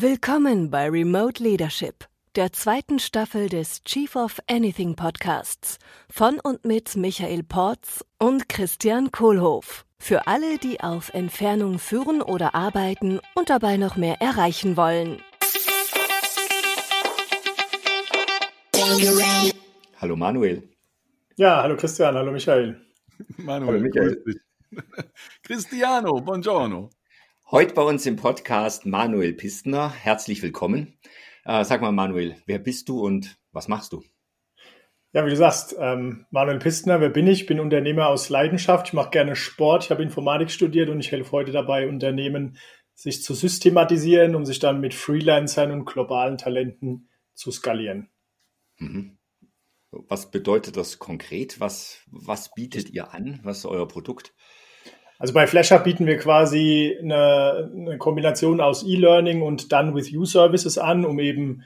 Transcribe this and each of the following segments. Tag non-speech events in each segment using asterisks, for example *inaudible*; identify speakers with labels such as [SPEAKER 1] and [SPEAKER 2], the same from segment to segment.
[SPEAKER 1] Willkommen bei Remote Leadership, der zweiten Staffel des Chief of Anything Podcasts von und mit Michael Porz und Christian Kohlhoff. Für alle, die auf Entfernung führen oder arbeiten und dabei noch mehr erreichen wollen.
[SPEAKER 2] Hallo Manuel.
[SPEAKER 3] Ja, hallo Christian, hallo Michael.
[SPEAKER 4] Manuel, hallo Michael. *laughs* Cristiano, buongiorno.
[SPEAKER 2] Heute bei uns im Podcast Manuel Pistner. Herzlich willkommen. Äh, sag mal, Manuel, wer bist du und was machst du?
[SPEAKER 3] Ja, wie du sagst, ähm, Manuel Pistner, wer bin ich? Ich bin Unternehmer aus Leidenschaft. Ich mache gerne Sport. Ich habe Informatik studiert und ich helfe heute dabei, Unternehmen sich zu systematisieren, um sich dann mit Freelancern und globalen Talenten zu skalieren.
[SPEAKER 2] Mhm. Was bedeutet das konkret? Was, was bietet ihr an? Was ist euer Produkt?
[SPEAKER 3] Also bei Flasher bieten wir quasi eine, eine Kombination aus E-Learning und Done with You Services an, um eben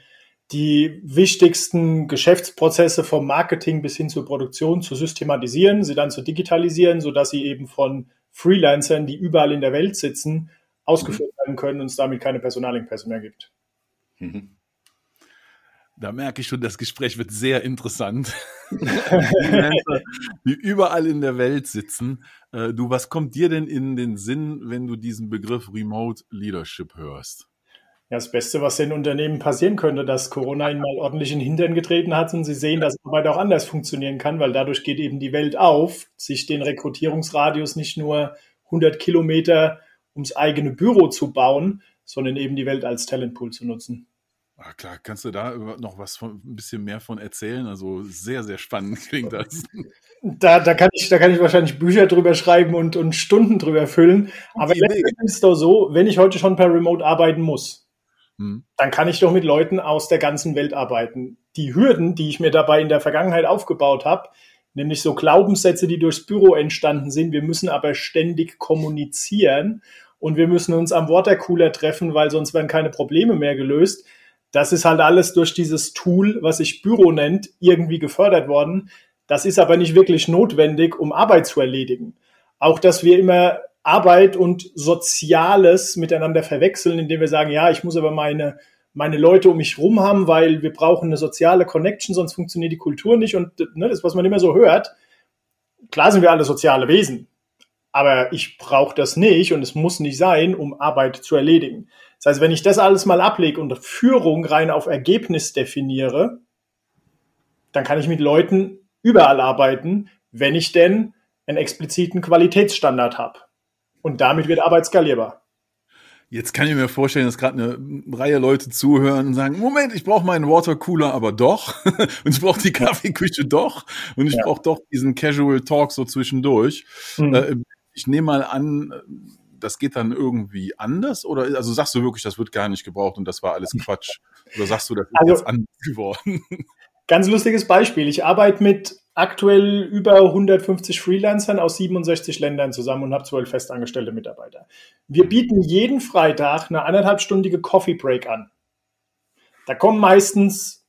[SPEAKER 3] die wichtigsten Geschäftsprozesse vom Marketing bis hin zur Produktion zu systematisieren, sie dann zu digitalisieren, sodass sie eben von Freelancern, die überall in der Welt sitzen, ausgeführt mhm. werden können und es damit keine Personalengpässe mehr gibt. Mhm.
[SPEAKER 4] Da merke ich schon, das Gespräch wird sehr interessant. *laughs* die überall in der Welt sitzen. Äh, du, was kommt dir denn in den Sinn, wenn du diesen Begriff Remote Leadership hörst?
[SPEAKER 3] Ja, das Beste, was den Unternehmen passieren könnte, dass Corona ihnen mal ordentlich in den Hintern getreten hat und sie sehen, dass Arbeit auch anders funktionieren kann, weil dadurch geht eben die Welt auf, sich den Rekrutierungsradius nicht nur 100 Kilometer ums eigene Büro zu bauen, sondern eben die Welt als Talentpool zu nutzen.
[SPEAKER 4] Ah, klar, kannst du da noch was von, ein bisschen mehr von erzählen? Also sehr, sehr spannend *laughs* klingt das.
[SPEAKER 3] Da, da, kann, ich, da kann ich wahrscheinlich Bücher drüber schreiben und, und Stunden drüber füllen. Aber letztendlich ist es doch so, wenn ich heute schon per Remote arbeiten muss, hm. dann kann ich doch mit Leuten aus der ganzen Welt arbeiten. Die Hürden, die ich mir dabei in der Vergangenheit aufgebaut habe, nämlich so Glaubenssätze, die durchs Büro entstanden sind, wir müssen aber ständig kommunizieren und wir müssen uns am Watercooler treffen, weil sonst werden keine Probleme mehr gelöst das ist halt alles durch dieses Tool, was sich Büro nennt, irgendwie gefördert worden. Das ist aber nicht wirklich notwendig, um Arbeit zu erledigen. Auch, dass wir immer Arbeit und Soziales miteinander verwechseln, indem wir sagen, ja, ich muss aber meine, meine Leute um mich rum haben, weil wir brauchen eine soziale Connection, sonst funktioniert die Kultur nicht. Und ne, das, was man immer so hört, klar sind wir alle soziale Wesen, aber ich brauche das nicht und es muss nicht sein, um Arbeit zu erledigen. Das heißt, wenn ich das alles mal ablege und Führung rein auf Ergebnis definiere, dann kann ich mit Leuten überall arbeiten, wenn ich denn einen expliziten Qualitätsstandard habe. Und damit wird Arbeit skalierbar.
[SPEAKER 4] Jetzt kann ich mir vorstellen, dass gerade eine Reihe Leute zuhören und sagen, Moment, ich brauche meinen Watercooler aber doch *laughs* und ich brauche die Kaffeeküche doch und ich ja. brauche doch diesen Casual Talk so zwischendurch. Mhm. ich nehme mal an, das geht dann irgendwie anders? Oder also sagst du wirklich, das wird gar nicht gebraucht und das war alles Quatsch? Oder sagst du, das ist also, jetzt anders geworden? *laughs*
[SPEAKER 3] Ganz lustiges Beispiel. Ich arbeite mit aktuell über 150 Freelancern aus 67 Ländern zusammen und habe zwölf festangestellte Mitarbeiter. Wir bieten jeden Freitag eine anderthalbstündige Coffee Break an. Da kommen meistens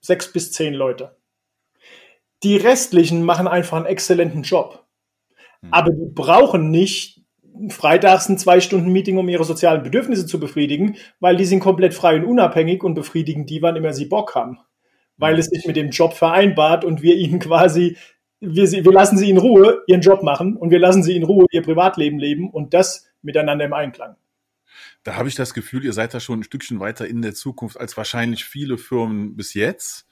[SPEAKER 3] sechs bis zehn Leute. Die restlichen machen einfach einen exzellenten Job. Hm. Aber die brauchen nicht freitags ein zwei Stunden Meeting, um ihre sozialen Bedürfnisse zu befriedigen, weil die sind komplett frei und unabhängig und befriedigen die, wann immer sie Bock haben. Weil es sich mit dem Job vereinbart und wir ihnen quasi, wir, wir lassen sie in Ruhe ihren Job machen und wir lassen sie in Ruhe ihr Privatleben leben und das miteinander im Einklang.
[SPEAKER 4] Da habe ich das Gefühl, ihr seid da schon ein Stückchen weiter in der Zukunft als wahrscheinlich viele Firmen bis jetzt.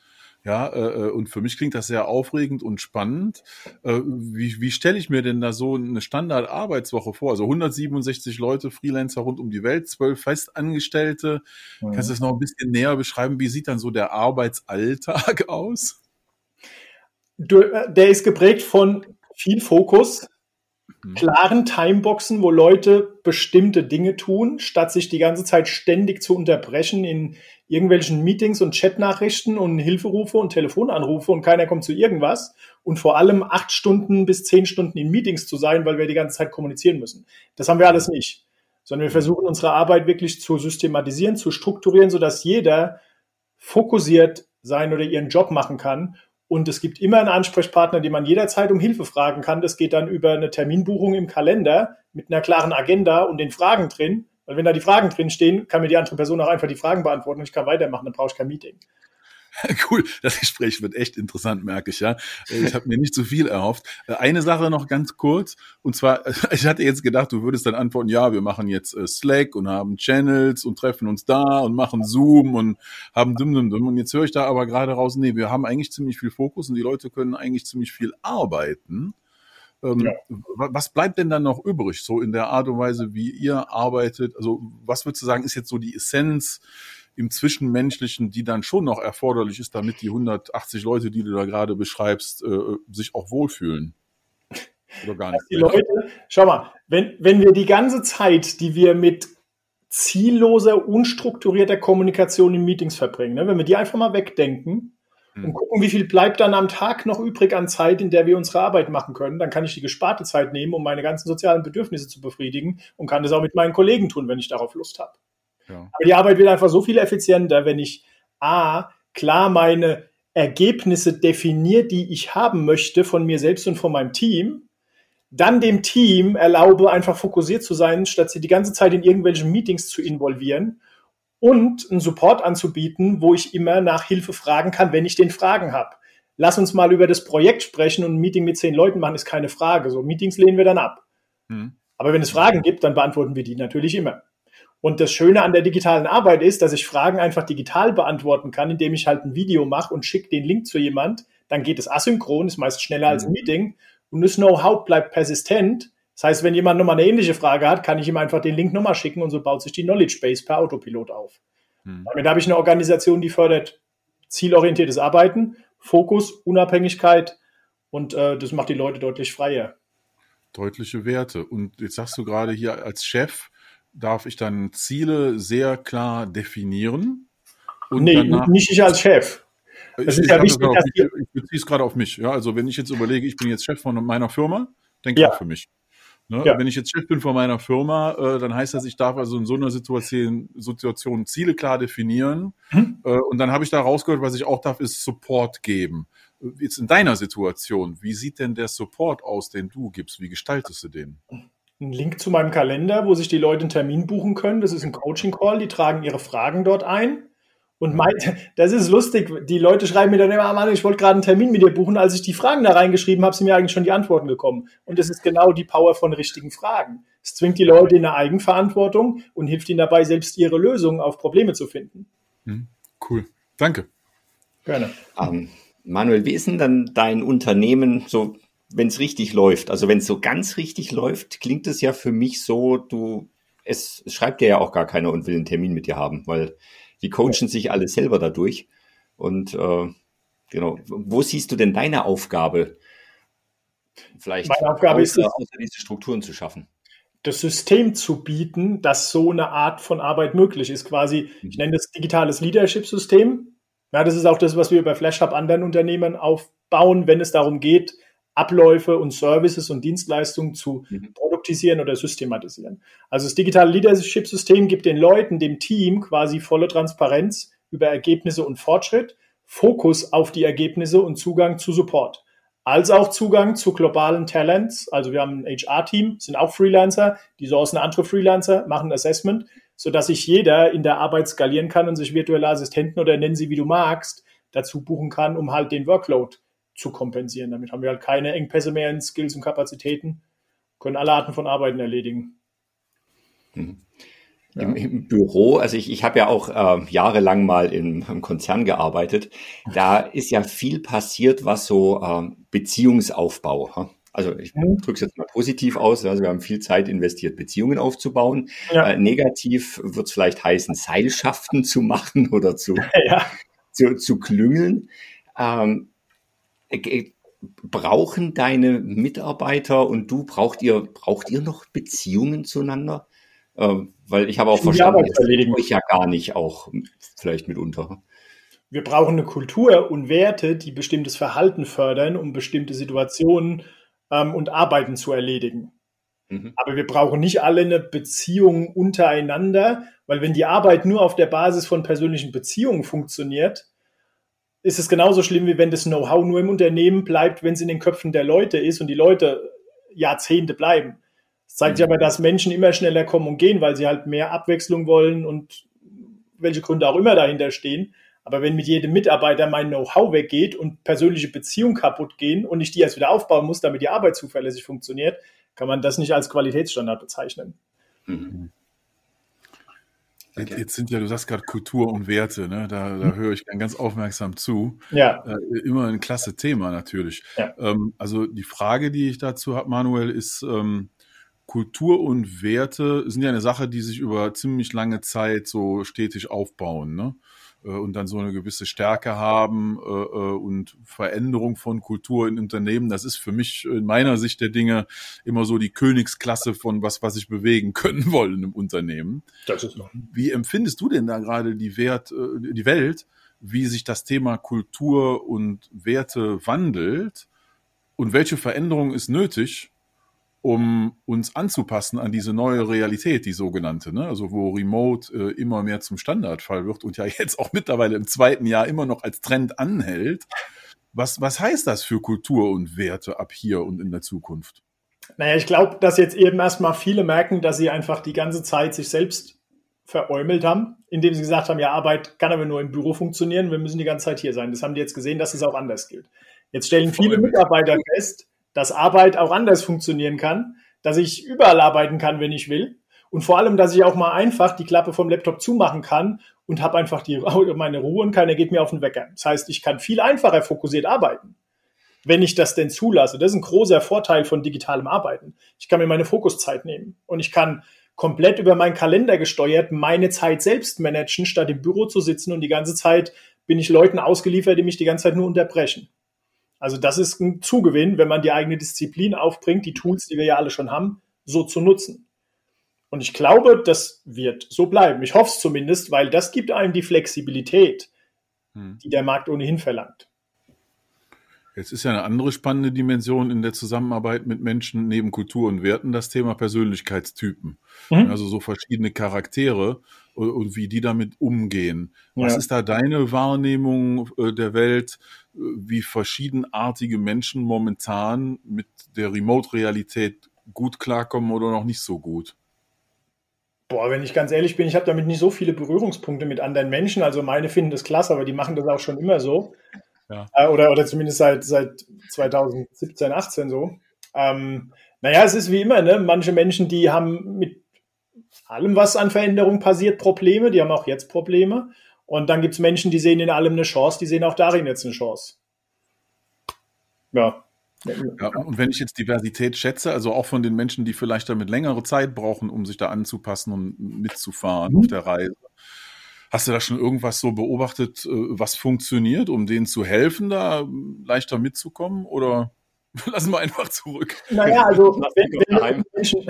[SPEAKER 4] Ja, äh, äh, und für mich klingt das sehr aufregend und spannend. Äh, wie wie stelle ich mir denn da so eine Standard-Arbeitswoche vor? Also 167 Leute, Freelancer rund um die Welt, zwölf Festangestellte. Mhm. Kannst du das noch ein bisschen näher beschreiben? Wie sieht dann so der Arbeitsalltag *laughs* aus?
[SPEAKER 3] Äh, der ist geprägt von viel Fokus, mhm. klaren Timeboxen, wo Leute bestimmte Dinge tun, statt sich die ganze Zeit ständig zu unterbrechen in irgendwelchen Meetings und Chatnachrichten und Hilferufe und Telefonanrufe und keiner kommt zu irgendwas und vor allem acht Stunden bis zehn Stunden in Meetings zu sein, weil wir die ganze Zeit kommunizieren müssen. Das haben wir alles nicht, sondern wir versuchen unsere Arbeit wirklich zu systematisieren, zu strukturieren, sodass jeder fokussiert sein oder ihren Job machen kann und es gibt immer einen Ansprechpartner, den man jederzeit um Hilfe fragen kann. Das geht dann über eine Terminbuchung im Kalender mit einer klaren Agenda und den Fragen drin Weil wenn da die Fragen drin stehen, kann mir die andere Person auch einfach die Fragen beantworten und ich kann weitermachen, dann brauche ich kein Meeting. *laughs*
[SPEAKER 4] Cool, das Gespräch wird echt interessant, merke ich ja. Ich habe mir nicht zu so viel erhofft. Äh, eine Sache noch ganz kurz, und zwar, *laughs* ich hatte jetzt gedacht, du würdest dann antworten, ja, wir machen jetzt äh, Slack und haben Channels und treffen uns da und machen Zoom und haben dumm, dumm, dumm. Und jetzt höre ich da aber gerade raus, nee, wir haben eigentlich ziemlich viel Fokus und die Leute können eigentlich ziemlich viel arbeiten. Ähm, ja. Was bleibt denn dann noch übrig, so in der Art und Weise, wie ihr arbeitet? Also, was würdest du sagen, ist jetzt so die Essenz? Im Zwischenmenschlichen, die dann schon noch erforderlich ist, damit die 180 Leute, die du da gerade beschreibst, äh, sich auch wohlfühlen.
[SPEAKER 3] Oder gar nicht. Die Leute, schau mal, wenn, wenn wir die ganze Zeit, die wir mit zielloser, unstrukturierter Kommunikation in Meetings verbringen, ne, wenn wir die einfach mal wegdenken, und hm. gucken, wie viel bleibt dann am Tag noch übrig an Zeit, in der wir unsere Arbeit machen können. Dann kann ich die gesparte Zeit nehmen, um meine ganzen sozialen Bedürfnisse zu befriedigen und kann das auch mit meinen Kollegen tun, wenn ich darauf Lust habe. Ja. Aber die Arbeit wird einfach so viel effizienter, wenn ich A, klar meine Ergebnisse definiere, die ich haben möchte von mir selbst und von meinem Team, dann dem Team erlaube, einfach fokussiert zu sein, statt sie die ganze Zeit in irgendwelchen Meetings zu involvieren und einen Support anzubieten, wo ich immer nach Hilfe fragen kann, wenn ich den Fragen habe. Lass uns mal über das Projekt sprechen und ein Meeting mit zehn Leuten machen, ist keine Frage. So Meetings lehnen wir dann ab. Hm. Aber wenn es Fragen gibt, dann beantworten wir die natürlich immer. Und das Schöne an der digitalen Arbeit ist, dass ich Fragen einfach digital beantworten kann, indem ich halt ein Video mache und schicke den Link zu jemand. Dann geht es asynchron, ist meist schneller als ein mhm. Meeting. Und das Know-how bleibt persistent. Das heißt, wenn jemand nochmal eine ähnliche Frage hat, kann ich ihm einfach den Link nochmal schicken und so baut sich die Knowledge Base per Autopilot auf. Mhm. Damit habe ich eine Organisation, die fördert zielorientiertes Arbeiten, Fokus, Unabhängigkeit und äh, das macht die Leute deutlich freier.
[SPEAKER 4] Deutliche Werte. Und jetzt sagst du gerade hier als Chef, darf ich dann Ziele sehr klar definieren.
[SPEAKER 3] Und nee, nicht ich als Chef.
[SPEAKER 4] Das ich, ist ja wichtig, dass mich, ich beziehe es gerade auf mich. Ja, also wenn ich jetzt überlege, ich bin jetzt Chef von meiner Firma, denke ja. ich für mich. Ne? Ja. Wenn ich jetzt Chef bin von meiner Firma, äh, dann heißt das, ich darf also in so einer Situation, Situation Ziele klar definieren. Hm? Äh, und dann habe ich da rausgehört, was ich auch darf, ist Support geben. Jetzt in deiner Situation, wie sieht denn der Support aus, den du gibst? Wie gestaltest du den?
[SPEAKER 3] Einen Link zu meinem Kalender, wo sich die Leute einen Termin buchen können. Das ist ein Coaching-Call, die tragen ihre Fragen dort ein. Und mein, *laughs* das ist lustig, die Leute schreiben mir dann immer, ah, Mann, ich wollte gerade einen Termin mit dir buchen. Als ich die Fragen da reingeschrieben habe, sind mir eigentlich schon die Antworten gekommen. Und das ist genau die Power von richtigen Fragen. Es zwingt die Leute in eine Eigenverantwortung und hilft ihnen dabei, selbst ihre Lösungen auf Probleme zu finden.
[SPEAKER 4] Hm, cool. Danke.
[SPEAKER 2] Gerne. Um, ähm, Manuel, wie ist denn dann dein Unternehmen so wenn es richtig läuft. Also wenn es so ganz richtig läuft, klingt es ja für mich so, du, es, schreibt dir ja auch gar keiner und will einen Termin mit dir haben, weil die coachen sich alle selber dadurch. Und äh, genau, wo siehst du denn deine Aufgabe? Vielleicht
[SPEAKER 3] Meine Aufgabe außer, ist es,
[SPEAKER 2] diese Strukturen zu schaffen.
[SPEAKER 3] Das System zu bieten, dass so eine Art von Arbeit möglich ist. Quasi, ich nenne das digitales Leadership-System. Ja, das ist auch das, was wir bei FlashHub anderen Unternehmen aufbauen, wenn es darum geht, Abläufe und Services und Dienstleistungen zu mhm. produktisieren oder systematisieren. Also das digitale Leadership-System gibt den Leuten, dem Team quasi volle Transparenz über Ergebnisse und Fortschritt, Fokus auf die Ergebnisse und Zugang zu Support. Als auch Zugang zu globalen Talents. Also wir haben ein HR-Team, sind auch Freelancer, die sourcen andere Freelancer, machen Assessment, sodass sich jeder in der Arbeit skalieren kann und sich virtuelle Assistenten oder nennen sie wie du magst, dazu buchen kann, um halt den Workload zu kompensieren. Damit haben wir halt keine Engpässe mehr in Skills und Kapazitäten, können alle Arten von Arbeiten erledigen.
[SPEAKER 2] Mhm. Ja. Im, Im, Büro, also ich, ich habe ja auch äh, jahrelang mal im, im, Konzern gearbeitet, da ist ja viel passiert, was so äh, Beziehungsaufbau. Also ich mhm. drücke es jetzt mal positiv aus. Also wir haben viel Zeit investiert, Beziehungen aufzubauen. Ja. Äh, negativ wird es vielleicht heißen, Seilschaften zu machen *laughs* oder zu, ja. zu, zu klüngeln. Ähm, äh, brauchen deine Mitarbeiter und du, braucht ihr, braucht ihr noch Beziehungen zueinander? Ähm, weil ich habe auch verstanden, das erledigen euch ja gar nicht auch vielleicht mitunter.
[SPEAKER 3] Wir brauchen eine Kultur und Werte, die bestimmtes Verhalten fördern, um bestimmte Situationen ähm, und Arbeiten zu erledigen. Mhm. Aber wir brauchen nicht alle eine Beziehung untereinander, weil wenn die Arbeit nur auf der Basis von persönlichen Beziehungen funktioniert, ist es genauso schlimm, wie wenn das Know-how nur im Unternehmen bleibt, wenn es in den Köpfen der Leute ist und die Leute Jahrzehnte bleiben. Es zeigt sich aber, dass Menschen immer schneller kommen und gehen, weil sie halt mehr Abwechslung wollen und welche Gründe auch immer dahinter stehen. Aber wenn mit jedem Mitarbeiter mein Know-how weggeht und persönliche Beziehungen kaputt gehen und ich die erst wieder aufbauen muss, damit die Arbeit zuverlässig funktioniert, kann man das nicht als Qualitätsstandard bezeichnen. Mhm.
[SPEAKER 4] Okay. Jetzt sind ja, du sagst gerade Kultur und Werte, ne? da, da mhm. höre ich ganz aufmerksam zu.
[SPEAKER 3] Ja.
[SPEAKER 4] Äh, immer ein klasse Thema natürlich. Ja. Ähm, also die Frage, die ich dazu habe, Manuel, ist, ähm, Kultur und Werte sind ja eine Sache, die sich über ziemlich lange Zeit so stetig aufbauen. Ne? Äh, und dann so eine gewisse Stärke haben äh, äh, und Veränderung von Kultur in Unternehmen. Das ist für mich in meiner Sicht der Dinge immer so die Königsklasse von was, was ich bewegen *laughs* können wollen im Unternehmen.
[SPEAKER 3] Das ist noch.
[SPEAKER 4] Wie empfindest du denn da gerade die Wert, die Welt, wie sich das Thema Kultur und Werte wandelt und welche Veränderung ist nötig, um uns anzupassen an diese neue Realität, die sogenannte, ne? also wo Remote äh, immer mehr zum Standardfall wird und ja *laughs* jetzt auch mittlerweile im zweiten Jahr immer noch als Trend anhält. Was, was heißt das für Kultur und Werte ab hier und in der Zukunft?
[SPEAKER 3] Naja, ich glaube, dass jetzt eben erstmal viele merken, dass sie einfach die ganze Zeit sich selbst veräumelt haben, indem sie gesagt haben, ja, Arbeit kann aber nur im Büro funktionieren, wir müssen die ganze Zeit hier sein. Das haben die jetzt gesehen, dass es auch anders gilt. Jetzt stellen viele Mitarbeiter fest, dass Arbeit auch anders funktionieren kann, dass ich überall arbeiten kann, wenn ich will. Und vor allem, dass ich auch mal einfach die Klappe vom Laptop zumachen kann und habe einfach die, meine Ruhe und keiner geht mir auf den Wecker. Das heißt, ich kann viel einfacher fokussiert arbeiten, wenn ich das denn zulasse. Das ist ein großer Vorteil von digitalem Arbeiten. Ich kann mir meine Fokuszeit nehmen und ich kann komplett über meinen Kalender gesteuert meine Zeit selbst managen, statt im Büro zu sitzen und die ganze Zeit bin ich Leuten ausgeliefert, die mich die ganze Zeit nur unterbrechen. Also das ist ein Zugewinn, wenn man die eigene Disziplin aufbringt, die Tools, die wir ja alle schon haben, so zu nutzen. Und ich glaube, das wird so bleiben. Ich hoffe es zumindest, weil das gibt einem die Flexibilität, hm. die der Markt ohnehin verlangt.
[SPEAKER 4] Jetzt ist ja eine andere spannende Dimension in der Zusammenarbeit mit Menschen neben Kultur und Werten das Thema Persönlichkeitstypen. Mhm. Also so verschiedene Charaktere und wie die damit umgehen. Was ja. ist da deine Wahrnehmung äh, der Welt, wie verschiedenartige Menschen momentan mit der Remote-Realität gut klarkommen oder noch nicht so gut?
[SPEAKER 3] Boah, wenn ich ganz ehrlich bin, ich habe damit nicht so viele Berührungspunkte mit anderen Menschen. Also meine finden das klasse, aber die machen das auch schon immer so. Ja. Äh, oder, oder zumindest seit, seit 2017, 18 so. Ähm, naja, es ist wie immer, ne? Manche Menschen, die haben mit allem, was an Veränderung passiert, Probleme. Die haben auch jetzt Probleme. Und dann gibt es Menschen, die sehen in allem eine Chance, die sehen auch darin jetzt eine Chance.
[SPEAKER 4] Ja. ja. Und wenn ich jetzt Diversität schätze, also auch von den Menschen, die vielleicht damit längere Zeit brauchen, um sich da anzupassen und mitzufahren mhm. auf der Reise. Hast du da schon irgendwas so beobachtet, äh, was funktioniert, um denen zu helfen, da leichter mitzukommen? Oder *laughs* lassen wir einfach zurück?
[SPEAKER 3] Naja, also wenn, wenn, Menschen,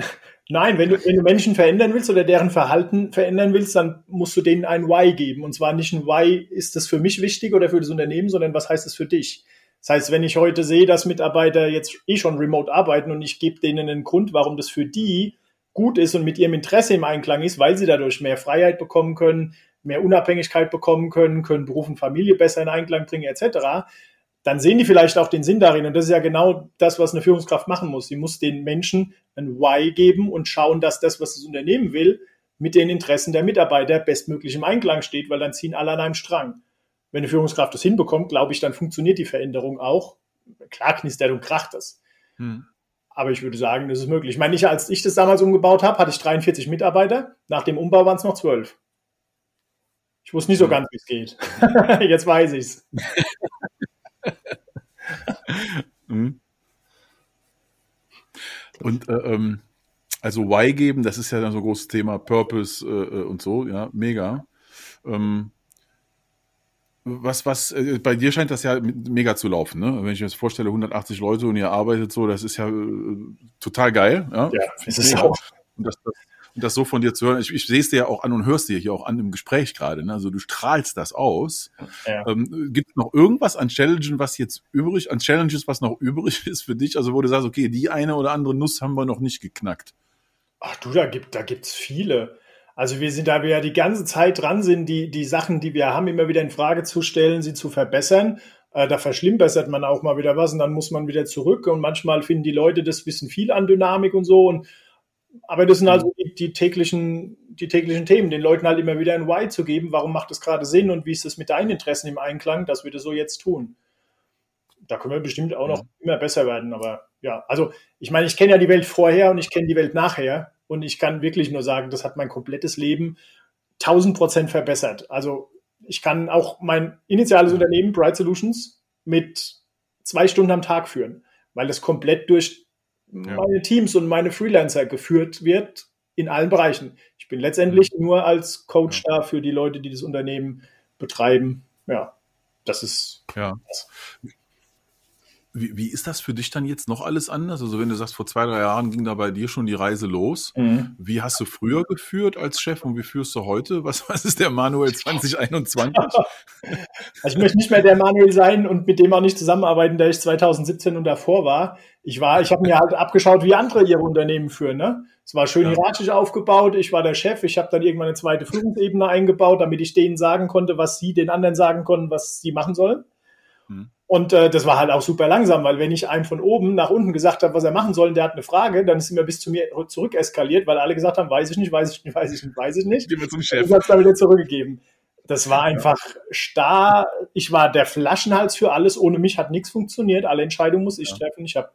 [SPEAKER 3] Nein, wenn du, wenn du Menschen verändern willst oder deren Verhalten verändern willst, dann musst du denen ein Why geben. Und zwar nicht ein Why, ist das für mich wichtig oder für das Unternehmen, sondern was heißt das für dich? Das heißt, wenn ich heute sehe, dass Mitarbeiter jetzt eh schon remote arbeiten und ich gebe denen einen Grund, warum das für die gut ist und mit ihrem Interesse im Einklang ist, weil sie dadurch mehr Freiheit bekommen können, mehr Unabhängigkeit bekommen können, können Beruf und Familie besser in Einklang bringen, etc., dann sehen die vielleicht auch den Sinn darin. Und das ist ja genau das, was eine Führungskraft machen muss. Sie muss den Menschen ein Why geben und schauen, dass das, was das Unternehmen will, mit den Interessen der Mitarbeiter bestmöglich im Einklang steht, weil dann ziehen alle an einem Strang. Wenn eine Führungskraft das hinbekommt, glaube ich, dann funktioniert die Veränderung auch. Klar knistert und kracht das. Hm. Aber ich würde sagen, das ist möglich. Ich meine, ich, als ich das damals umgebaut habe, hatte ich 43 Mitarbeiter. Nach dem Umbau waren es noch 12. Ich wusste nicht so ganz, wie es geht. *laughs* Jetzt weiß ich's. *laughs* *laughs*
[SPEAKER 4] mhm. Und äh, ähm, also Why geben, das ist ja dann so ein großes Thema, Purpose äh, äh, und so, ja, mega. Ähm, was, was, äh, bei dir scheint das ja mega zu laufen, ne? Wenn ich mir jetzt vorstelle, 180 Leute und ihr arbeitet so, das ist ja äh, total geil, ja.
[SPEAKER 3] Ja, ist es auch.
[SPEAKER 4] Und das, das, und das so von dir zu hören, ich, ich sehe es dir ja auch an und hörst dir hier auch an im Gespräch gerade. Ne? Also du strahlst das aus. Ja. Ähm, Gibt es noch irgendwas an Challenges, was jetzt übrig, an Challenges, was noch übrig *laughs* ist für dich? Also wo du sagst, okay, die eine oder andere Nuss haben wir noch nicht geknackt.
[SPEAKER 3] Ach du, da gibt da gibt's viele. Also wir sind, da wir ja die ganze Zeit dran sind, die, die Sachen, die wir haben, immer wieder in Frage zu stellen, sie zu verbessern. Äh, da verschlimmbessert man auch mal wieder was und dann muss man wieder zurück und manchmal finden die Leute das bisschen viel an Dynamik und so und aber das sind also die, die, täglichen, die täglichen Themen, den Leuten halt immer wieder ein Why zu geben, warum macht das gerade Sinn und wie ist das mit deinen Interessen im Einklang, dass wir das so jetzt tun. Da können wir bestimmt auch noch ja. immer besser werden, aber ja, also ich meine, ich kenne ja die Welt vorher und ich kenne die Welt nachher und ich kann wirklich nur sagen, das hat mein komplettes Leben 1000 Prozent verbessert. Also ich kann auch mein initiales Unternehmen, Bright Solutions, mit zwei Stunden am Tag führen, weil es komplett durch ja. meine Teams und meine Freelancer geführt wird in allen Bereichen. Ich bin letztendlich ja. nur als Coach ja. da für die Leute, die das Unternehmen betreiben. Ja, das ist.
[SPEAKER 4] Ja. Das. Wie, wie ist das für dich dann jetzt noch alles anders? Also wenn du sagst, vor zwei, drei Jahren ging da bei dir schon die Reise los. Mhm. Wie hast du früher geführt als Chef und wie führst du heute? Was, *laughs* was ist der Manuel *laughs* 2021?
[SPEAKER 3] also ich möchte nicht mehr der Manuel sein und mit dem auch nicht zusammenarbeiten, der ich 2017 und davor war. Ich war, ich habe mir halt abgeschaut, wie andere ihre Unternehmen führen. Ne? Es war schön ja. hierarchisch aufgebaut. Ich war der Chef. Ich habe dann irgendwann eine zweite Führungsebene eingebaut, damit ich denen sagen konnte, was sie den anderen sagen konnten, was sie machen sollen. Mhm. Und äh, das war halt auch super langsam, weil wenn ich einem von oben nach unten gesagt habe, was er machen soll, und der hat eine Frage, dann ist er mir bis zu mir zurück eskaliert, weil alle gesagt haben, weiß ich nicht, weiß ich nicht, weiß ich nicht, weiß ich nicht. Wir zum Chef. Ich habe dann wieder zurückgegeben. Das war einfach starr. Ich war der Flaschenhals für alles. Ohne mich hat nichts funktioniert. Alle Entscheidungen muss ich ja. treffen. Ich habe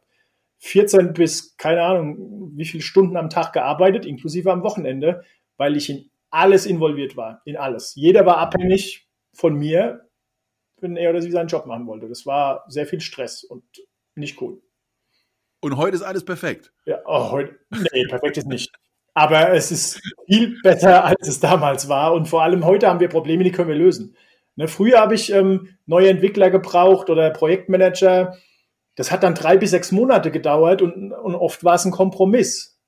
[SPEAKER 3] 14 bis, keine Ahnung, wie viele Stunden am Tag gearbeitet, inklusive am Wochenende, weil ich in alles involviert war. In alles. Jeder war abhängig von mir wenn er oder sie seinen Job machen wollte. Das war sehr viel Stress und nicht cool.
[SPEAKER 4] Und heute ist alles perfekt.
[SPEAKER 3] Ja, oh, heute, nee, perfekt ist nicht. Aber es ist viel besser, als es damals war. Und vor allem heute haben wir Probleme, die können wir lösen. Ne, früher habe ich ähm, neue Entwickler gebraucht oder Projektmanager. Das hat dann drei bis sechs Monate gedauert und, und oft war es ein Kompromiss.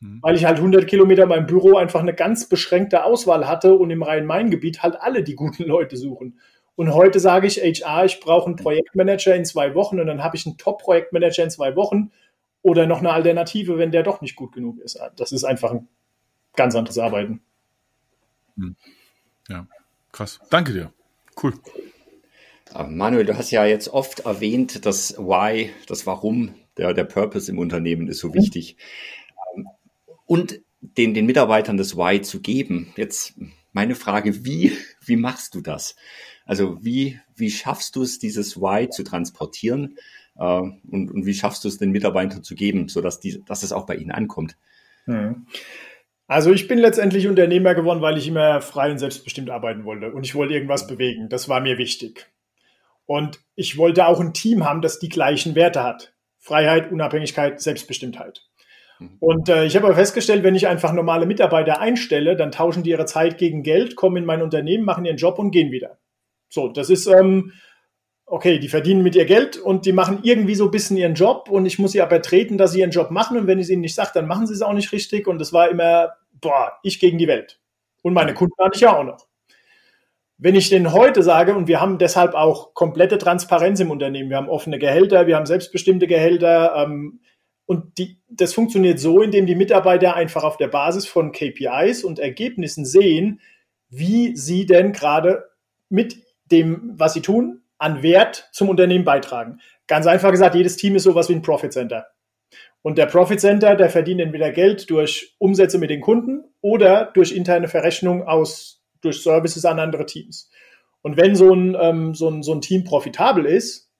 [SPEAKER 3] Hm. Weil ich halt 100 Kilometer in meinem Büro einfach eine ganz beschränkte Auswahl hatte und im Rhein-Main-Gebiet halt alle die guten *laughs* Leute suchen. Und heute sage ich HR, ich brauche einen Projektmanager in zwei Wochen und dann habe ich einen Top-Projektmanager in zwei Wochen oder noch eine Alternative, wenn der doch nicht gut genug ist. Das ist einfach ein ganz anderes Arbeiten.
[SPEAKER 4] Hm. Ja, krass. Danke dir. Cool.
[SPEAKER 2] Manuel, du hast ja jetzt oft erwähnt, das Why, das Warum, der, der Purpose im Unternehmen ist so mhm. wichtig. Und den, den Mitarbeitern das Why zu geben. Jetzt meine Frage, wie, wie machst du das? Also wie, wie schaffst du es, dieses Why zu transportieren äh, und, und wie schaffst du es den Mitarbeitern zu geben, sodass die, dass es auch bei ihnen ankommt?
[SPEAKER 3] Hm. Also ich bin letztendlich Unternehmer geworden, weil ich immer frei und selbstbestimmt arbeiten wollte und ich wollte irgendwas bewegen. Das war mir wichtig. Und ich wollte auch ein Team haben, das die gleichen Werte hat. Freiheit, Unabhängigkeit, Selbstbestimmtheit. Mhm. Und äh, ich habe aber festgestellt, wenn ich einfach normale Mitarbeiter einstelle, dann tauschen die ihre Zeit gegen Geld, kommen in mein Unternehmen, machen ihren Job und gehen wieder. So, das ist, ähm, okay, die verdienen mit ihr Geld und die machen irgendwie so ein bisschen ihren Job und ich muss sie aber treten, dass sie ihren Job machen und wenn ich es ihnen nicht sage, dann machen sie es auch nicht richtig und das war immer, boah, ich gegen die Welt. Und meine Kunden hatte ich ja auch noch. Wenn ich denen heute sage, und wir haben deshalb auch komplette Transparenz im Unternehmen, wir haben offene Gehälter, wir haben selbstbestimmte Gehälter, ähm, und die, das funktioniert so, indem die Mitarbeiter einfach auf der Basis von KPIs und Ergebnissen sehen, wie sie denn gerade mit dem, was sie tun, an Wert zum Unternehmen beitragen. Ganz einfach gesagt, jedes Team ist sowas wie ein Profit Center. Und der Profit Center, der verdient entweder Geld durch Umsätze mit den Kunden oder durch interne Verrechnung aus, durch Services an andere Teams. Und wenn so ein, ähm, so ein, so ein Team profitabel ist,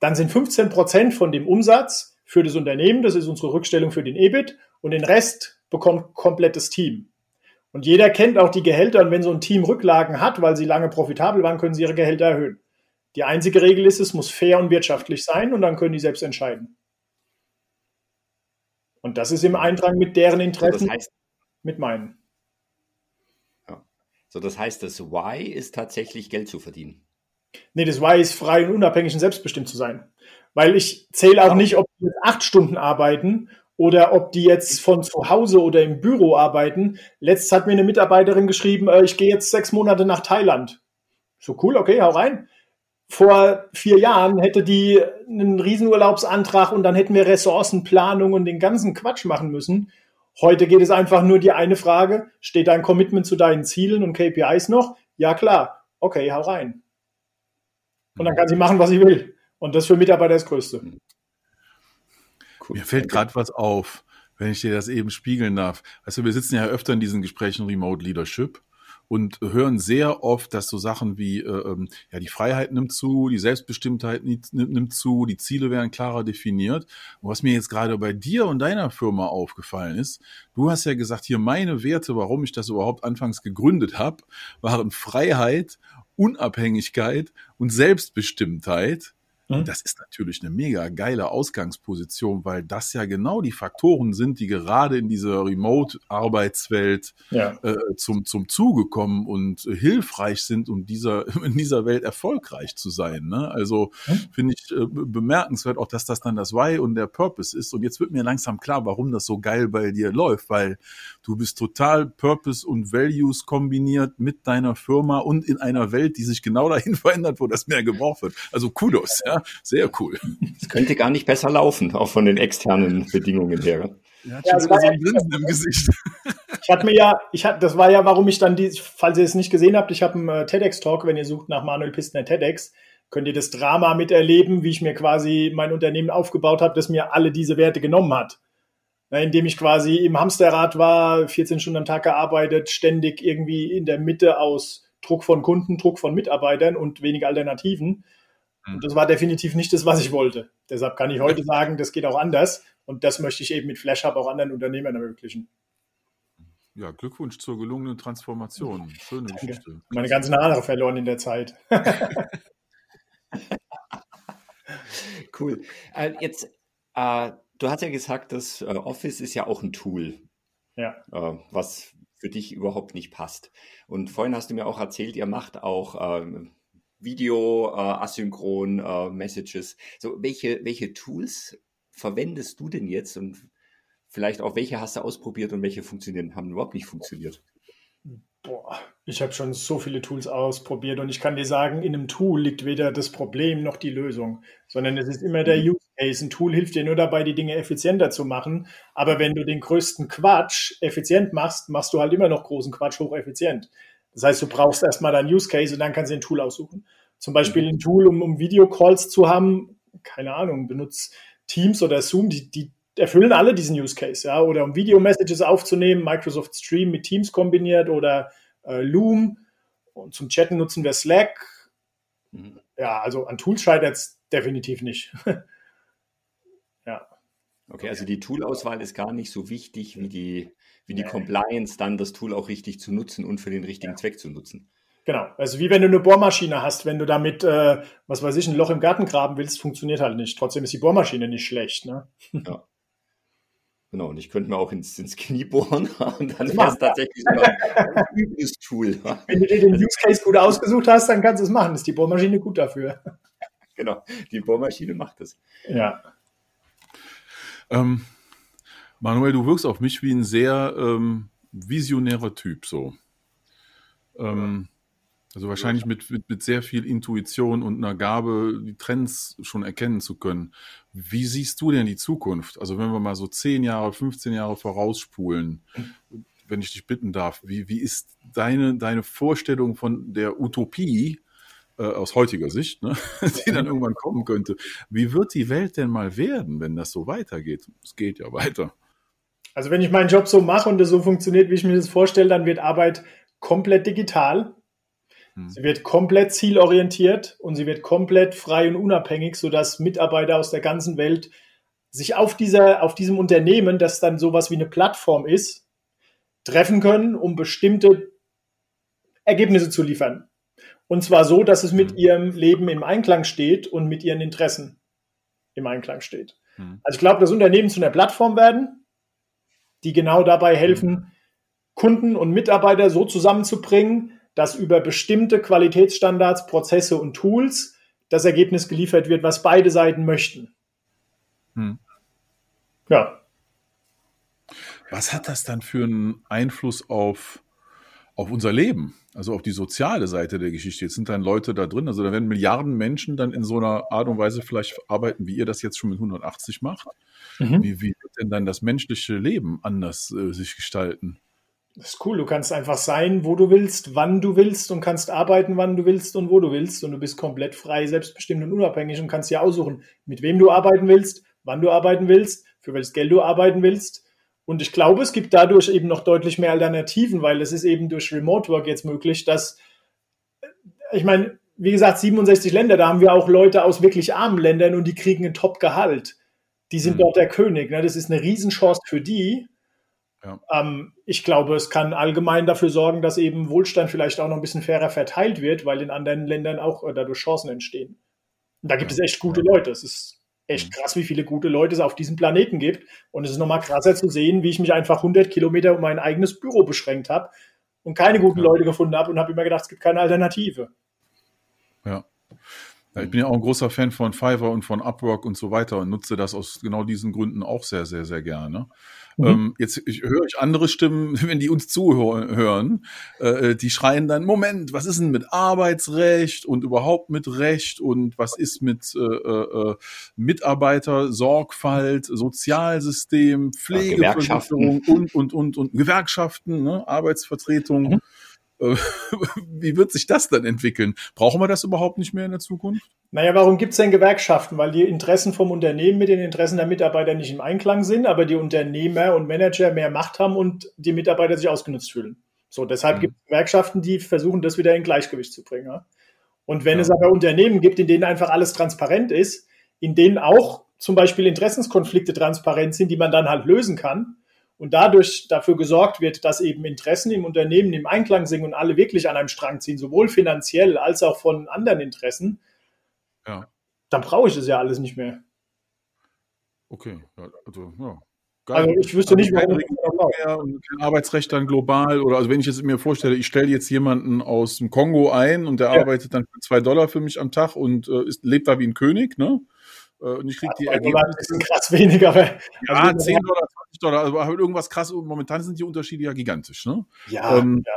[SPEAKER 3] dann sind 15 Prozent von dem Umsatz für das Unternehmen, das ist unsere Rückstellung für den EBIT, und den Rest bekommt komplettes Team. Und jeder kennt auch die Gehälter und wenn so ein Team Rücklagen hat, weil sie lange profitabel waren, können sie ihre Gehälter erhöhen. Die einzige Regel ist, es muss fair und wirtschaftlich sein und dann können die selbst entscheiden. Und das ist im Eintrag mit deren Interessen, das heißt, mit meinen.
[SPEAKER 2] Ja. So, das heißt, das Why ist tatsächlich Geld zu verdienen.
[SPEAKER 3] Nee, das Why ist frei und unabhängig und selbstbestimmt zu sein. Weil ich zähle auch nicht, ob die acht Stunden arbeiten oder ob die jetzt von zu Hause oder im Büro arbeiten. Letzt hat mir eine Mitarbeiterin geschrieben, äh, ich gehe jetzt sechs Monate nach Thailand. So cool, okay, hau rein. Vor vier Jahren hätte die einen Riesenurlaubsantrag und dann hätten wir Ressourcenplanung und den ganzen Quatsch machen müssen. Heute geht es einfach nur die eine Frage, steht dein Commitment zu deinen Zielen und KPIs noch? Ja klar, okay, hau rein. Und dann kann sie machen, was sie will. Und das für Mitarbeiter das Größte.
[SPEAKER 4] Cool. Mir fällt gerade was auf. wenn ich dir das eben spiegeln darf. Also wir sitzen ja öfter in diesen Gesprächen Remote Leadership und hören sehr oft, dass so Sachen wie, äh, ähm, ja, die Freiheit nimmt zu, die Selbstbestimmtheit nimmt, nimmt zu, die Ziele werden klarer definiert. Und was mir jetzt gerade bei dir und deiner Firma aufgefallen ist, du hast ja gesagt, hier meine Werte, warum ich das überhaupt anfangs gegründet habe, waren Freiheit, Unabhängigkeit und Selbstbestimmtheit. Mhm. Das ist natürlich eine mega geile Ausgangsposition, weil das ja genau die Faktoren sind, die gerade in dieser Remote-Arbeitswelt ja. äh, zum, zum Zuge kommen und hilfreich sind, um dieser, *laughs* in dieser Welt erfolgreich zu sein. Ne? Also mhm. finde ich äh, bemerkenswert auch, dass das dann das Why und der Purpose ist. Und jetzt wird mir langsam klar, warum das so geil bei dir läuft, weil du bist total Purpose und Values kombiniert mit deiner Firma und in einer Welt, die sich genau dahin *laughs* verändert, wo das mehr gebraucht wird. Also Kudos, ja sehr cool.
[SPEAKER 2] Es könnte gar nicht besser laufen, auch von den externen Bedingungen her.
[SPEAKER 3] Ja, ja, so ein Grinsen im Gesicht. *laughs* Ich hatte mir ja, ich hatte, das war ja, warum ich dann die, falls ihr es nicht gesehen habt, ich habe einen äh, TEDx-Talk, wenn ihr sucht nach Manuel Pistner TEDx, könnt ihr das Drama miterleben, wie ich mir quasi mein Unternehmen aufgebaut habe, das mir alle diese Werte genommen hat. Na, indem ich quasi im Hamsterrad war, 14 Stunden am Tag gearbeitet, ständig irgendwie in der Mitte aus Druck von Kunden, Druck von Mitarbeitern und wenig Alternativen. Und mhm. das war definitiv nicht das, was ich wollte. Deshalb kann ich heute sagen, das geht auch anders. Und das möchte ich eben mit FlashHub auch anderen Unternehmern ermöglichen.
[SPEAKER 4] Ja, Glückwunsch zur gelungenen Transformation. Schöne Danke. Geschichte.
[SPEAKER 3] Meine ganzen Haare verloren in der Zeit. *laughs*
[SPEAKER 2] cool. Äh, jetzt, äh, du hast ja gesagt, das äh, Office ist ja auch ein Tool, ja. Äh, was für dich überhaupt nicht passt. Und vorhin hast du mir auch erzählt, ihr macht auch ähm, Video, äh, asynchron, äh, Messages. So, welche, welche Tools verwendest du denn jetzt und vielleicht auch welche hast du ausprobiert und welche funktionieren, haben überhaupt nicht funktioniert?
[SPEAKER 3] Boah, ich habe schon so viele Tools ausprobiert und ich kann dir sagen, in einem Tool liegt weder das Problem noch die Lösung, sondern es ist immer der mhm. Use Case. Ein Tool hilft dir nur dabei, die Dinge effizienter zu machen. Aber wenn du den größten Quatsch effizient machst, machst du halt immer noch großen Quatsch hocheffizient. Das heißt, du brauchst erstmal dein Use Case und dann kannst du ein Tool aussuchen. Zum Beispiel mhm. ein Tool, um, um Videocalls zu haben, keine Ahnung, benutzt Teams oder Zoom, die, die erfüllen alle diesen Use Case, ja, oder um Video-Messages aufzunehmen, Microsoft Stream mit Teams kombiniert oder äh, Loom. Und zum Chatten nutzen wir Slack. Mhm. Ja, also an Tools scheitert es definitiv nicht. *laughs*
[SPEAKER 2] ja. Okay, also die Toolauswahl ist gar nicht so wichtig wie die wie die Compliance dann das Tool auch richtig zu nutzen und für den richtigen ja. Zweck zu nutzen.
[SPEAKER 3] Genau, also wie wenn du eine Bohrmaschine hast, wenn du damit, äh, was weiß ich, ein Loch im Garten graben willst, funktioniert halt nicht. Trotzdem ist die Bohrmaschine nicht schlecht. Ne? *laughs* Ja.
[SPEAKER 2] Genau, und ich könnte mir auch ins, ins Knie bohren *laughs* und dann wäre es tatsächlich ein übles
[SPEAKER 3] Tool. *laughs* Wenn du dir den Use Case gut ausgesucht hast, dann kannst du es machen. Ist die Bohrmaschine gut dafür.
[SPEAKER 2] Genau, die Bohrmaschine macht es.
[SPEAKER 3] Ja.
[SPEAKER 4] Ähm, Manuel, du wirkst auf mich wie ein sehr ähm, visionärer Typ, so. Ähm, also wahrscheinlich mit, mit, mit sehr viel Intuition und einer Gabe, die Trends schon erkennen zu können. Wie siehst du denn die Zukunft? Also wenn wir mal so 10 Jahre, 15 Jahre vorausspulen, wenn ich dich bitten darf, wie, wie ist deine, deine Vorstellung von der Utopie äh, aus heutiger Sicht, ne, *laughs* die dann irgendwann kommen könnte? Wie wird die Welt denn mal werden, wenn das so weitergeht? Es geht ja weiter.
[SPEAKER 3] Also wenn ich meinen Job so mache und es so funktioniert, wie ich mir das vorstelle, dann wird Arbeit komplett digital. Hm. Sie wird komplett zielorientiert und sie wird komplett frei und unabhängig, sodass Mitarbeiter aus der ganzen Welt sich auf dieser, auf diesem Unternehmen, das dann sowas wie eine Plattform ist, treffen können, um bestimmte Ergebnisse zu liefern. Und zwar so, dass es mit hm. ihrem Leben im Einklang steht und mit ihren Interessen im Einklang steht. Hm. Also ich glaube, dass Unternehmen zu einer Plattform werden, die genau dabei helfen, Kunden und Mitarbeiter so zusammenzubringen, dass über bestimmte Qualitätsstandards, Prozesse und Tools das Ergebnis geliefert wird, was beide Seiten möchten. Hm.
[SPEAKER 4] Ja. Was hat das dann für einen Einfluss auf, auf unser Leben? Also auf die soziale Seite der Geschichte. Jetzt sind dann Leute da drin, also da werden Milliarden Menschen dann in so einer Art und Weise vielleicht arbeiten, wie ihr das jetzt schon mit 180 macht. Mhm. Wie, wie wird denn dann das menschliche Leben anders äh, sich gestalten?
[SPEAKER 3] Das ist cool. Du kannst einfach sein, wo du willst, wann du willst und kannst arbeiten, wann du willst und wo du willst. Und du bist komplett frei, selbstbestimmt und unabhängig und kannst dir aussuchen, mit wem du arbeiten willst, wann du arbeiten willst, für welches Geld du arbeiten willst. Und ich glaube, es gibt dadurch eben noch deutlich mehr Alternativen, weil es ist eben durch Remote Work jetzt möglich, dass, ich meine, wie gesagt, 67 Länder, da haben wir auch Leute aus wirklich armen Ländern und die kriegen ein Top-Gehalt. Die sind mhm. dort der König. Ne? Das ist eine Riesenchance für die. Ja. Ähm, ich glaube, es kann allgemein dafür sorgen, dass eben Wohlstand vielleicht auch noch ein bisschen fairer verteilt wird, weil in anderen Ländern auch äh, dadurch Chancen entstehen. Und da gibt ja. es echt gute ja. Leute. Es ist echt mhm. krass, wie viele gute Leute es auf diesem Planeten gibt. Und es ist nochmal krasser zu sehen, wie ich mich einfach 100 Kilometer um mein eigenes Büro beschränkt habe und keine guten Leute gefunden habe und habe immer gedacht, es gibt keine Alternative.
[SPEAKER 4] Ja. Ja. Ich bin ja auch ein großer Fan von Fiverr und von Upwork und so weiter und nutze das aus genau diesen Gründen auch sehr, sehr, sehr gerne. Mhm. Ähm, jetzt ich, höre ich andere Stimmen, *laughs* wenn die uns zuhören, äh, die schreien dann, Moment, was ist denn mit Arbeitsrecht und überhaupt mit Recht und was ist mit äh, äh, Mitarbeitersorgfalt, Sozialsystem, Pflegeversicherung und, und, und, und Gewerkschaften, ne? Arbeitsvertretung. Mhm. Wie wird sich das dann entwickeln? Brauchen wir das überhaupt nicht mehr in der Zukunft?
[SPEAKER 3] Naja, warum gibt es denn Gewerkschaften? Weil die Interessen vom Unternehmen mit den Interessen der Mitarbeiter nicht im Einklang sind, aber die Unternehmer und Manager mehr Macht haben und die Mitarbeiter sich ausgenutzt fühlen. So, deshalb mhm. gibt es Gewerkschaften, die versuchen, das wieder in Gleichgewicht zu bringen. Ja? Und wenn ja. es aber Unternehmen gibt, in denen einfach alles transparent ist, in denen auch zum Beispiel Interessenskonflikte transparent sind, die man dann halt lösen kann, und dadurch dafür gesorgt wird, dass eben Interessen im Unternehmen im Einklang sind und alle wirklich an einem Strang ziehen, sowohl finanziell als auch von anderen Interessen, ja. dann brauche ich das ja alles nicht mehr.
[SPEAKER 4] Okay, also ja.
[SPEAKER 3] Geil. Also ich wüsste nicht, warum
[SPEAKER 4] kein Arbeitsrecht dann global oder also wenn ich jetzt mir vorstelle, ich stelle jetzt jemanden aus dem Kongo ein und der ja. arbeitet dann für zwei Dollar für mich am Tag und äh, ist, lebt da wie ein König, ne? Äh, und ich kriege die
[SPEAKER 3] Ergebnisse. Ein krass weniger.
[SPEAKER 4] Ja, also 10 Dollar, 20 Dollar, aber halt irgendwas krass. Und momentan sind die Unterschiede ja gigantisch. Ne?
[SPEAKER 3] Ja, ähm, ja.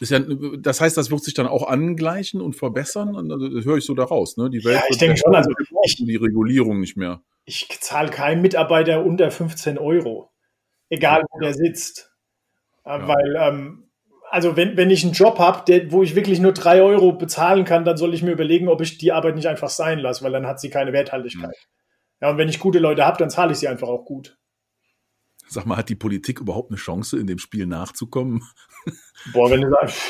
[SPEAKER 4] Ja, das heißt, das wird sich dann auch angleichen und verbessern. Und also, das höre ich so daraus. Ne? Die Welt
[SPEAKER 3] ja, ich denke schon. Also *laughs* ich,
[SPEAKER 4] die Regulierung nicht mehr.
[SPEAKER 3] Ich zahle keinen Mitarbeiter unter 15 Euro, egal wo der sitzt. Äh. Weil ähm, also wenn, wenn ich einen Job habe, wo ich wirklich nur drei Euro bezahlen kann, dann soll ich mir überlegen, ob ich die Arbeit nicht einfach sein lasse, weil dann hat sie keine Werthaltigkeit. Mhm. Ja, und wenn ich gute Leute habe, dann zahle ich sie einfach auch gut.
[SPEAKER 4] Sag mal, hat die Politik überhaupt eine Chance, in dem Spiel nachzukommen? *laughs*
[SPEAKER 3] Boah, wenn du sagst,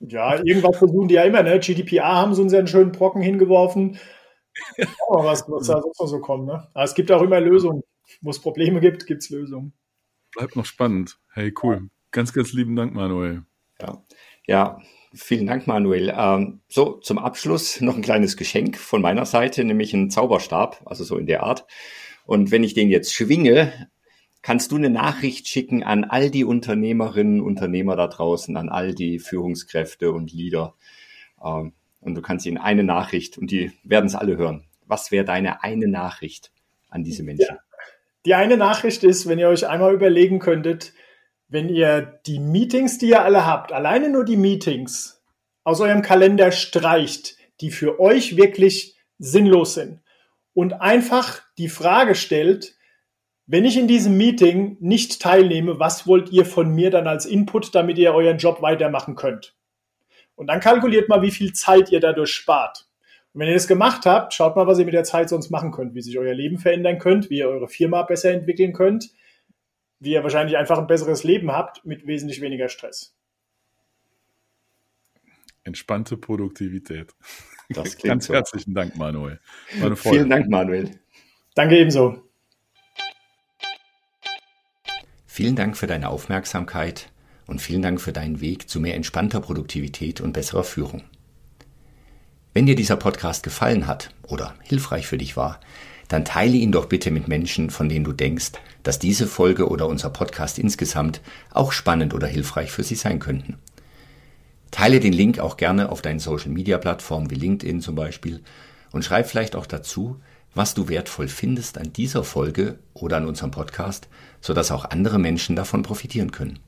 [SPEAKER 3] ja, irgendwas versuchen die ja immer, ne? GDPR haben ja einen schönen Brocken hingeworfen. Aber was, was da sonst noch so kommt, ne? Aber es gibt auch immer Lösungen. Wo es Probleme gibt, gibt es Lösungen.
[SPEAKER 4] Bleibt noch spannend. Hey, cool. Ganz, ganz lieben Dank, Manuel.
[SPEAKER 2] Ja, ja vielen Dank, Manuel. Ähm, so, zum Abschluss *laughs* noch ein kleines Geschenk von meiner Seite, nämlich ein Zauberstab, also so in der Art. Und wenn ich den jetzt schwinge, kannst du eine Nachricht schicken an all die Unternehmerinnen, Unternehmer da draußen, an all die Führungskräfte und Leader. Ähm, und du kannst ihnen eine Nachricht, und die werden es alle hören. Was wäre deine eine Nachricht an diese Menschen? Ja.
[SPEAKER 3] Die eine Nachricht ist, wenn ihr euch einmal überlegen könntet, wenn ihr die Meetings, die ihr alle habt, alleine nur die Meetings aus eurem Kalender streicht, die für euch wirklich sinnlos sind und einfach die Frage stellt, wenn ich in diesem Meeting nicht teilnehme, was wollt ihr von mir dann als Input, damit ihr euren Job weitermachen könnt? Und dann kalkuliert mal, wie viel Zeit ihr dadurch spart. Und wenn ihr das gemacht habt, schaut mal, was ihr mit der Zeit sonst machen könnt, wie sich euer Leben verändern könnt, wie ihr eure Firma besser entwickeln könnt, wie ihr wahrscheinlich einfach ein besseres Leben habt mit wesentlich weniger Stress.
[SPEAKER 4] Entspannte Produktivität.
[SPEAKER 2] Das *laughs* klingt
[SPEAKER 4] Ganz
[SPEAKER 2] so.
[SPEAKER 4] herzlichen Dank, Manuel. *laughs*
[SPEAKER 2] Vielen Dank, Manuel.
[SPEAKER 3] Danke ebenso.
[SPEAKER 2] Vielen Dank für deine Aufmerksamkeit und vielen Dank für deinen Weg zu mehr entspannter Produktivität und besserer Führung. Wenn dir dieser Podcast gefallen hat oder hilfreich für dich war, dann teile ihn doch bitte mit Menschen, von denen du denkst, dass diese Folge oder unser Podcast insgesamt auch spannend oder hilfreich für sie sein könnten. Teile den Link auch gerne auf deinen Social-Media-Plattformen wie LinkedIn zum Beispiel und schreib vielleicht auch dazu, was du wertvoll findest an dieser Folge oder an unserem Podcast, sodass auch andere Menschen davon profitieren können.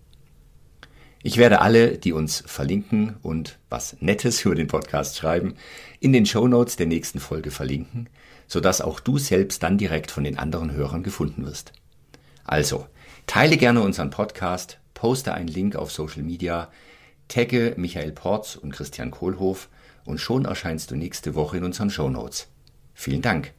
[SPEAKER 2] Ich werde alle, die uns verlinken und was Nettes über den Podcast schreiben, in den Show Notes der nächsten Folge verlinken, sodass auch du selbst dann direkt von den anderen Hörern gefunden wirst. Also, teile gerne unseren Podcast, poste einen Link auf Social Media, tagge Michael Porz und Christian Kohlhoff und schon erscheinst du nächste Woche in unseren Show Notes. Vielen Dank.